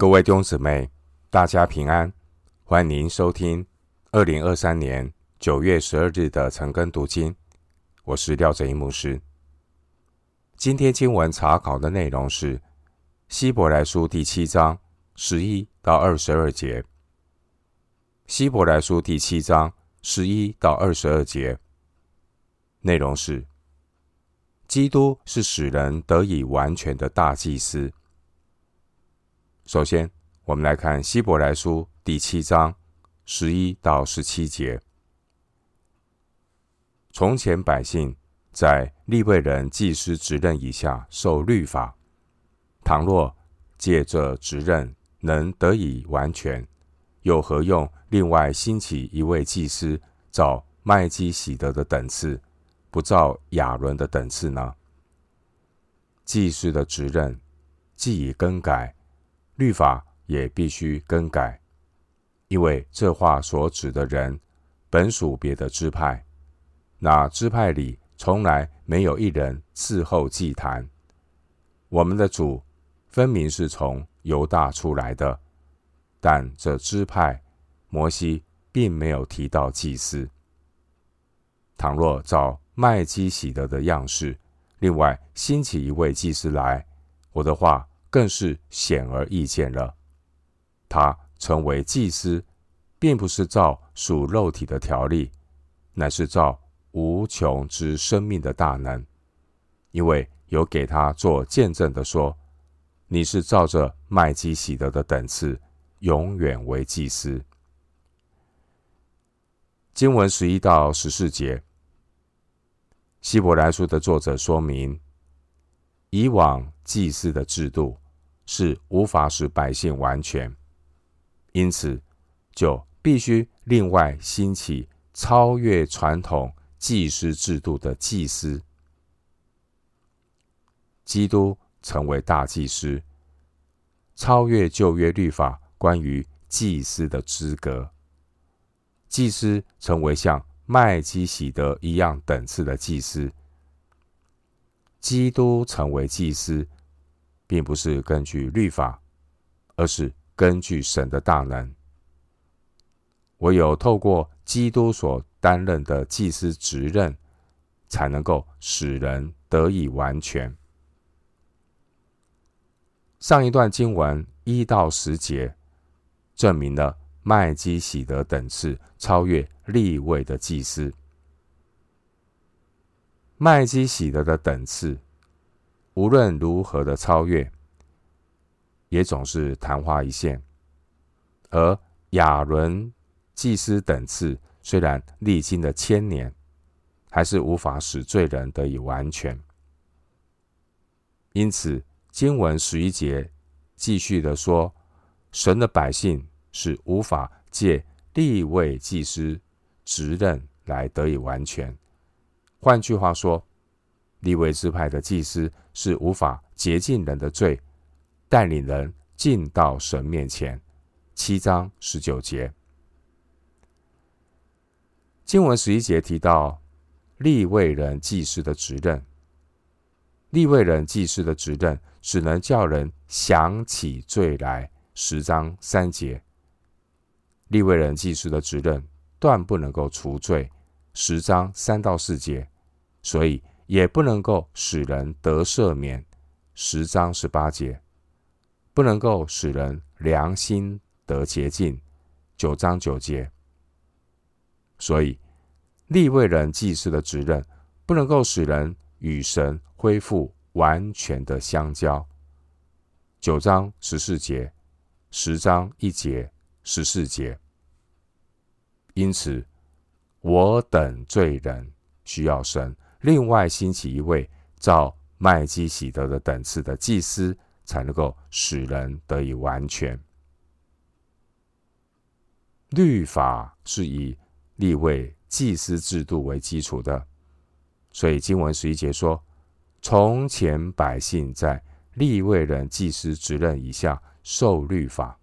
各位弟兄姊妹，大家平安，欢迎收听二零二三年九月十二日的晨更读经。我是廖哲一牧师。今天经文查考的内容是希伯来书第七章十一到二十二节。希伯来书第七章十一到二十二节内容是：基督是使人得以完全的大祭司。首先，我们来看希伯来书第七章十一到十七节。从前百姓在立位人祭司职任以下受律法，倘若借这职任能得以完全，又何用另外兴起一位祭司，照麦基洗德的等次，不照亚伦的等次呢？祭司的职任既已更改。律法也必须更改，因为这话所指的人本属别的支派，那支派里从来没有一人伺候祭坛。我们的主分明是从犹大出来的，但这支派摩西并没有提到祭司。倘若照麦基洗德的样式，另外兴起一位祭司来，我的话。更是显而易见了。他成为祭司，并不是照属肉体的条例，乃是照无穷之生命的大能。因为有给他做见证的说：“你是照着麦基洗德的等次，永远为祭司。”经文十一到十四节，希伯来书的作者说明。以往祭司的制度是无法使百姓完全，因此就必须另外兴起超越传统祭司制度的祭司。基督成为大祭司，超越旧约律法关于祭司的资格。祭司成为像麦基洗德一样等次的祭司。基督成为祭司，并不是根据律法，而是根据神的大能。唯有透过基督所担任的祭司职任，才能够使人得以完全。上一段经文一到十节，证明了麦基洗德等次超越立位的祭司。麦基洗德的等次，无论如何的超越，也总是昙花一现；而亚伦祭司等次虽然历经了千年，还是无法使罪人得以完全。因此，经文十一节继续的说，神的百姓是无法借立位祭司职任来得以完全。换句话说，利未支派的祭司是无法洁净人的罪，带领人进到神面前。七章十九节，经文十一节提到利未人祭司的职任。利未人祭司的职任只能叫人想起罪来。十章三节，利未人祭司的职任断不能够除罪。十章三到四节，所以也不能够使人得赦免。十章十八节，不能够使人良心得洁净。九章九节，所以利未人祭司的职任不能够使人与神恢复完全的相交。九章十四节，十章一节，十四节，因此。我等罪人需要神另外兴起一位照麦基洗德的等次的祭司，才能够使人得以完全。律法是以立位祭司制度为基础的，所以经文十一节说：从前百姓在立位人祭司职任以下受律法，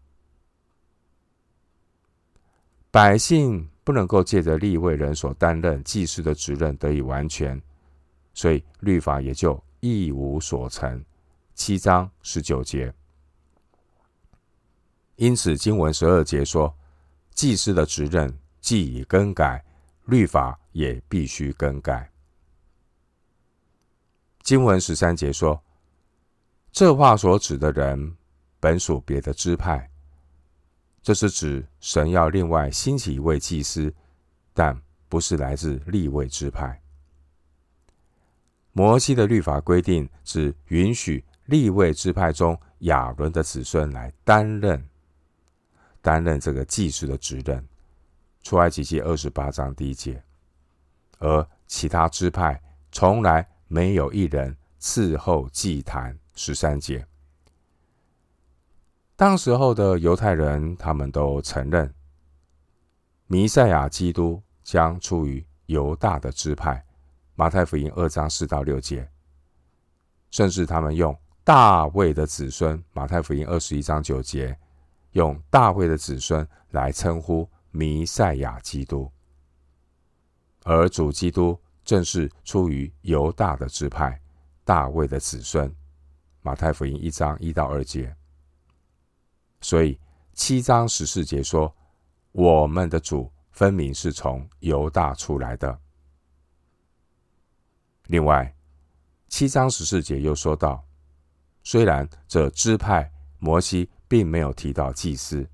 百姓。不能够借着立位人所担任祭司的职任得以完全，所以律法也就一无所成。七章十九节，因此经文十二节说，祭司的职任既已更改，律法也必须更改。经文十三节说，这话所指的人本属别的支派，这是指神要另外兴起一位祭司，但不是来自立位支派。摩西的律法规定，只允许立位支派中亚伦的子孙来担任担任这个祭司的职任。出埃及记二十八章第一节，而其他支派从来没有一人伺候祭坛。十三节，当时候的犹太人，他们都承认弥赛亚基督将出于犹大的支派。马太福音二章四到六节，甚至他们用大卫的子孙。马太福音二十一章九节，用大卫的子孙来称呼弥赛亚基督，而主基督正是出于犹大的支派，大卫的子孙。马太福音一章一到二节，所以七章十四节说，我们的主分明是从犹大出来的。另外，七章十四节又说到，虽然这支派摩西并没有提到祭司，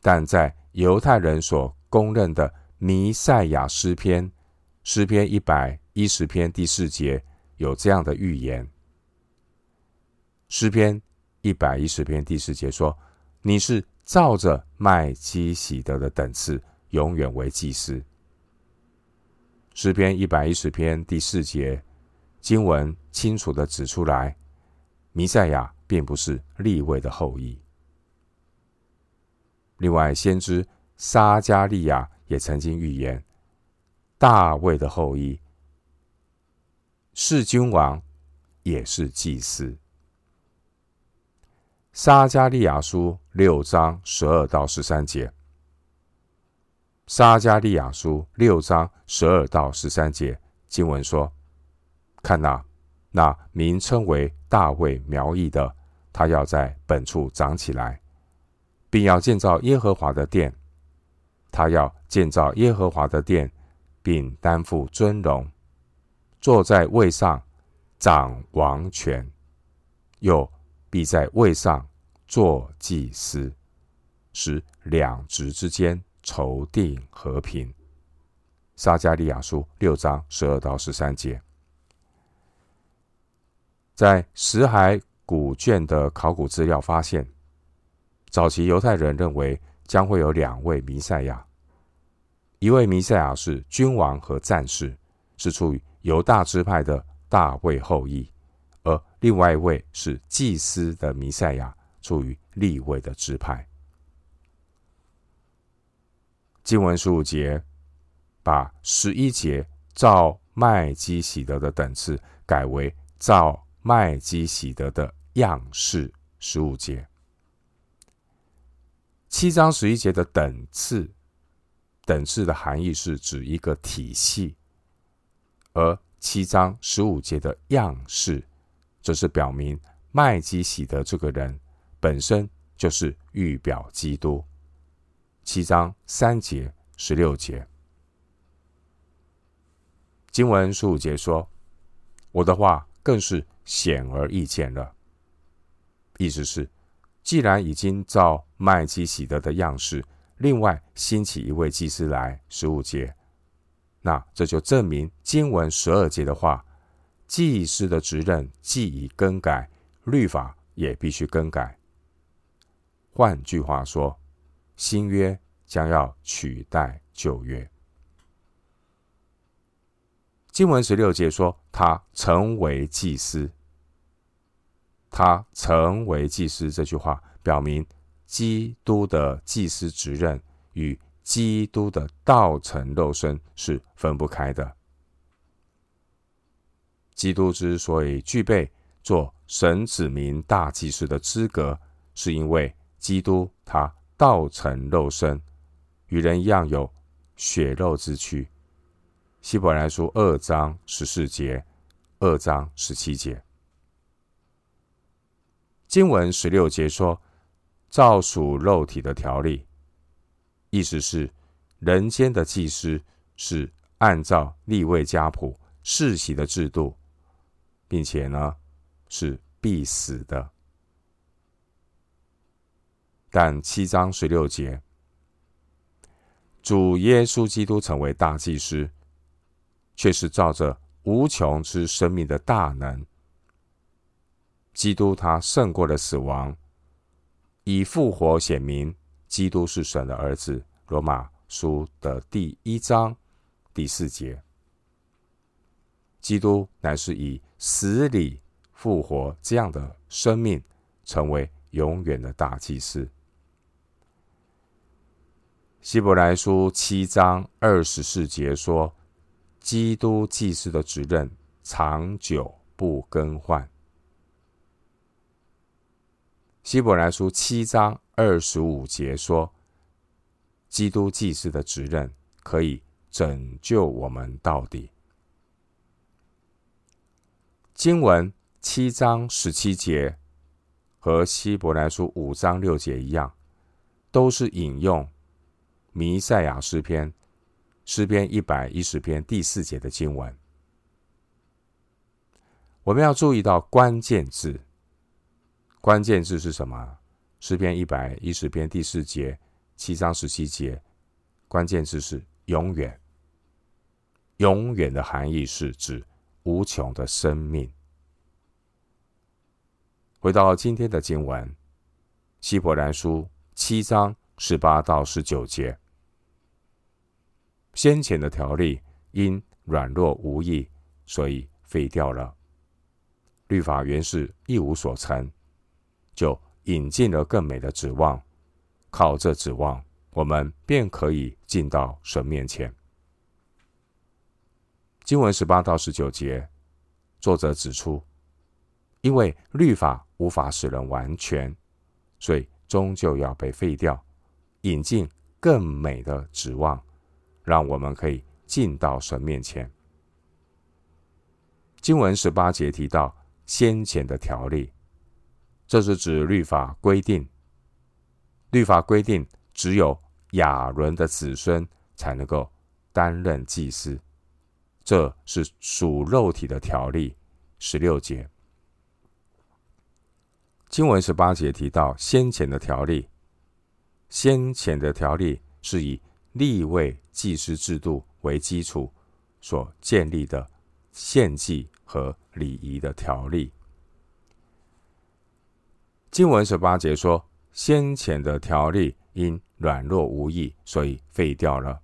但在犹太人所公认的弥赛亚诗篇诗篇一百一十篇第四节有这样的预言。诗篇一百一十篇第四节说：“你是照着麦基洗德的等次，永远为祭司。”诗篇一百一十篇第四节经文清楚地指出来，弥赛亚并不是立位的后裔。另外，先知撒迦利亚也曾经预言，大卫的后裔是君王，也是祭司。撒迦利亚书六章十二到十三节。撒迦利亚书六章十二到十三节经文说：“看哪，那名称为大卫苗裔的，他要在本处长起来，并要建造耶和华的殿。他要建造耶和华的殿，并担负尊荣，坐在位上掌王权，又必在位上做祭司，使两职之间。”筹定和平。撒迦利亚书六章十二到十三节，在死海古卷的考古资料发现，早期犹太人认为将会有两位弥赛亚，一位弥赛亚是君王和战士，是出于犹大支派的大卫后裔；另外一位是祭司的弥赛亚，出于立位的支派。经文十五节，把十一节照麦基洗德的等次改为照麦基洗德的样式。十五节，七章十一节的等次，等次的含义是指一个体系；而七章十五节的样式，则是表明麦基洗德这个人本身就是预表基督。七章三节、十六节，经文十五节说：“我的话更是显而易见了。”意思是，既然已经照麦基洗德的样式，另外兴起一位祭司来，十五节，那这就证明经文十二节的话，祭司的职任既已更改，律法也必须更改。换句话说。新约将要取代旧约。经文十六节说：“他成为祭司。”他成为祭司这句话表明，基督的祭司职任与基督的道成肉身是分不开的。基督之所以具备做神子民大祭司的资格，是因为基督他。道成肉身，与人一样有血肉之躯。希伯来书二章十四节，二章十七节，经文十六节说：“照属肉体的条例，意思是人间的祭司是按照立位家谱世袭的制度，并且呢是必死的。但七章十六节，主耶稣基督成为大祭司，却是照着无穷之生命的大能，基督他胜过了死亡。以复活显明，基督是神的儿子。罗马书的第一章第四节，基督乃是以死里复活这样的生命，成为永远的大祭司。希伯来书七章二十四节说，基督祭司的职任长久不更换。希伯来书七章二十五节说，基督祭司的职任可以拯救我们到底。经文七章十七节和希伯来书五章六节一样，都是引用弥赛亚诗篇诗篇一百一十篇第四节的经文。我们要注意到关键字。关键字是什么？诗篇一百一十篇第四节，七章十七节。关键字是永远。永远的含义是指无穷的生命。回到今天的经文，希伯来书七章十八到十九节。先前的条例因软弱无益，所以废掉了。律法原是一无所成。就引进了更美的指望，靠这指望，我们便可以进到神面前。经文十八到十九节，作者指出，因为律法无法使人完全，所以终究要被废掉，引进更美的指望，让我们可以进到神面前。经文十八节提到先前的条例。这是指律法规定，律法规定只有亚伦的子孙才能够担任祭司，这是属肉体的条例。十六节，经文十八节提到先前的条例，先前的条例是以立位祭司制度为基础所建立的献祭和礼仪的条例。经文十八节说，先前的条例因软弱无益，所以废掉了。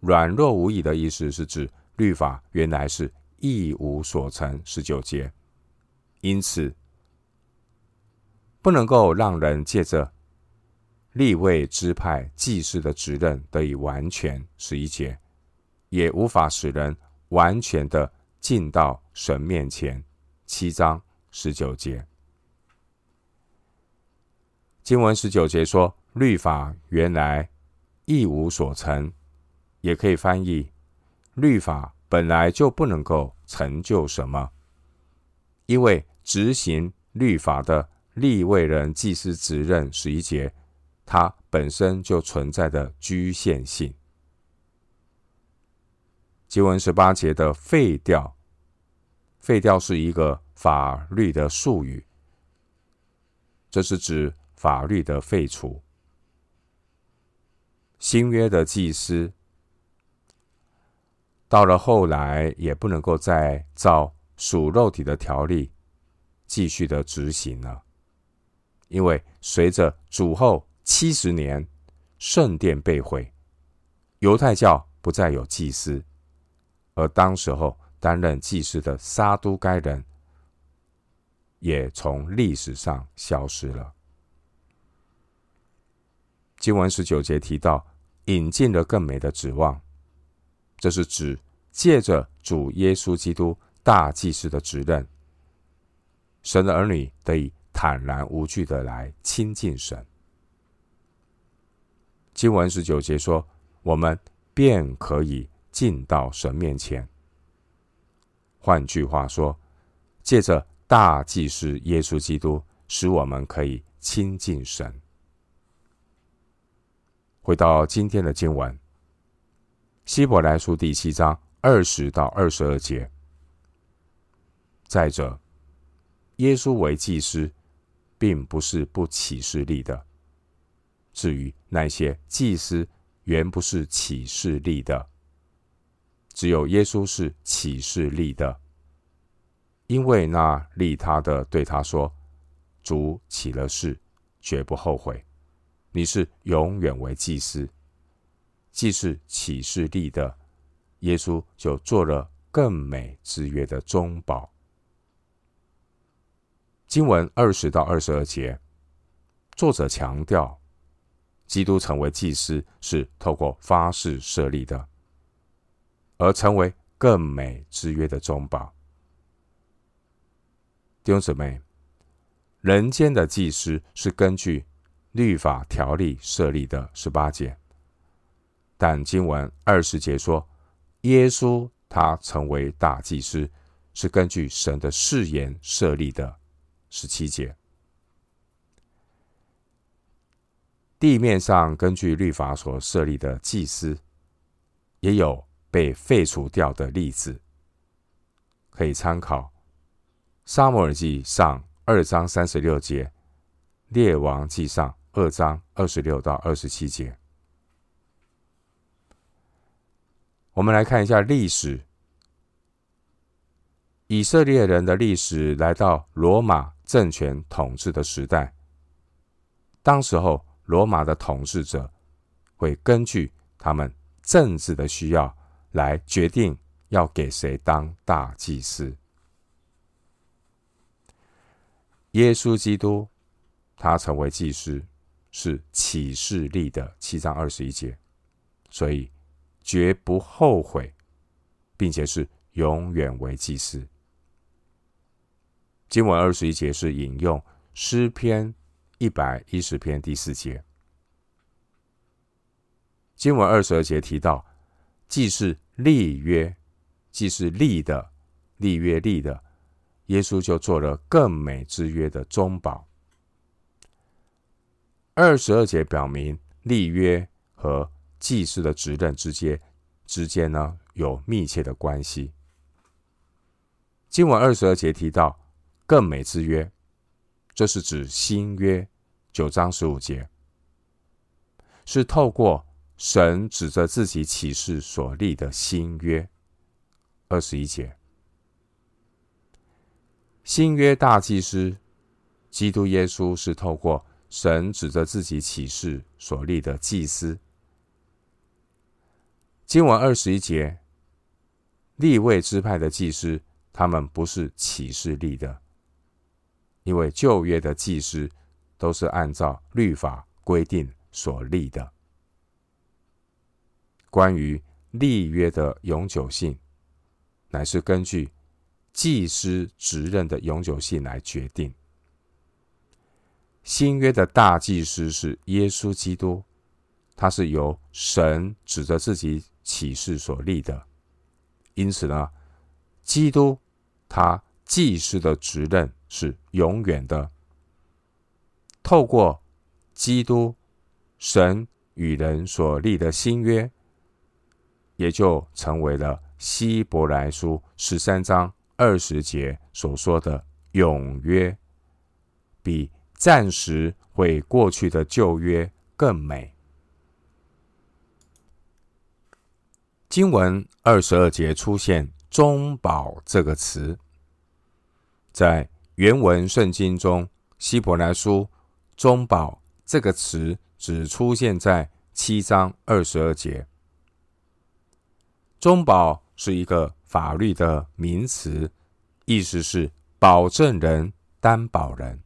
软弱无益的意思是指律法原来是一无所成。十九节，因此不能够让人借着立位支派祭司的职任得以完全。十一节，也无法使人完全的进到神面前。七章十九节。经文十九节说：“律法原来一无所成，也可以翻译，律法本来就不能够成就什么，因为执行律法的立位人祭司职任十一节，它本身就存在的局限性。”经文十八节的废掉，废掉是一个法律的术语，这是指。法律的废除，新约的祭司到了后来也不能够再照属肉体的条例继续的执行了，因为随着主后七十年圣殿被毁，犹太教不再有祭司，而当时候担任祭司的撒都该人也从历史上消失了。经文十九节提到，引进了更美的指望，这是指借着主耶稣基督大祭司的职任，神的儿女得以坦然无惧的来亲近神。经文十九节说，我们便可以进到神面前。换句话说，借着大祭司耶稣基督，使我们可以亲近神。回到今天的经文，《希伯来书》第七章二十到二十二节。再者，耶稣为祭司，并不是不起势立的。至于那些祭司，原不是起势立的，只有耶稣是起势立的。因为那利他的对他说：“主起了誓，绝不后悔。你是永远为祭司。”既是起势立的，耶稣就做了更美之约的中保。经文二十到二十二节，作者强调，基督成为祭司是透过发誓设立的，而成为更美之约的中保。弟兄姊妹，人间的祭司是根据律法条例设立的十八节，但经文二十节说，耶稣他成为大祭司是根据神的誓言设立的。十七节，地面上根据律法所设立的祭司，也有被废除掉的例子，可以参考《撒母耳记上》二章三十六节，《列王记上》二章二十六到二十七节。我们来看一下历史，以色列人的历史来到罗马政权统治的时代，当时候罗马的统治者会根据他们政治的需要来决定要给谁当大祭司。耶稣基督他成为祭司是启示力的，七章二十一节，所以绝不后悔，并且是永远为祭司。经文二十一节是引用诗篇一百一十篇第四节。经文二十二节提到，既是立约，既是立的，立约立的，耶稣就做了更美之约的中保。二十二节表明立约和祭司的职任之间之间呢有密切的关系。经文二十二节提到。更美之约，这是指新约九章十五节，是透过神指着自己启示所立的新约。二十一节，新约大祭司基督耶稣是透过神指着自己启示所立的祭司。经文二十一节，立位支派的祭司，他们不是启示立的。因为旧约的祭司都是按照律法规定所立的。关于立约的永久性，乃是根据祭司职任的永久性来决定。新约的大祭司是耶稣基督，他是由神指着自己启示所立的。因此呢，基督他祭司的职任。是永远的。透过基督神与人所立的新约，也就成为了希伯来书十三章二十节所说的永约，比暂时会过去的旧约更美。经文二十二节出现“中保”这个词，在原文圣经中，希伯来书“中保”这个词只出现在七章二十二节。中保是一个法律的名词，意思是保证人、担保人。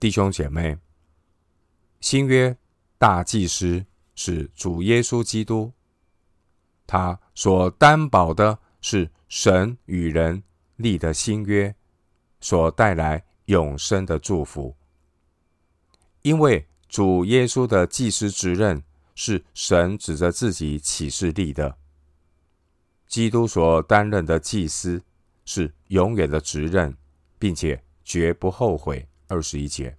弟兄姐妹，新约大祭司是主耶稣基督，他所担保的是神与人。立的新约所带来永生的祝福，因为主耶稣的祭司职任是神指着自己启示立的，基督所担任的祭司是永远的职任，并且绝不后悔二十一节。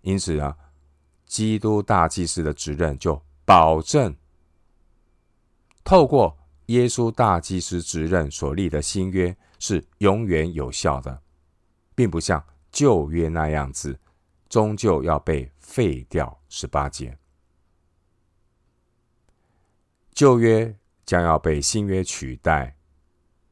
因此啊，基督大祭司的职任就保证，透过耶稣大祭司职任所立的新约是永远有效的，并不像旧约那样子，终究要被废掉。十八节，旧约将要被新约取代，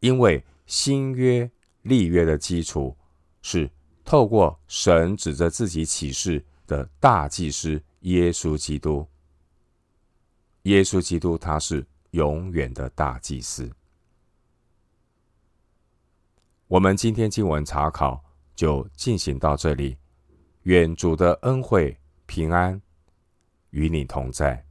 因为新约立约的基础是透过神指着自己启示的大祭司耶稣基督。耶稣基督他是永远的大祭司。我们今天经文查考就进行到这里，愿主的恩惠平安与你同在。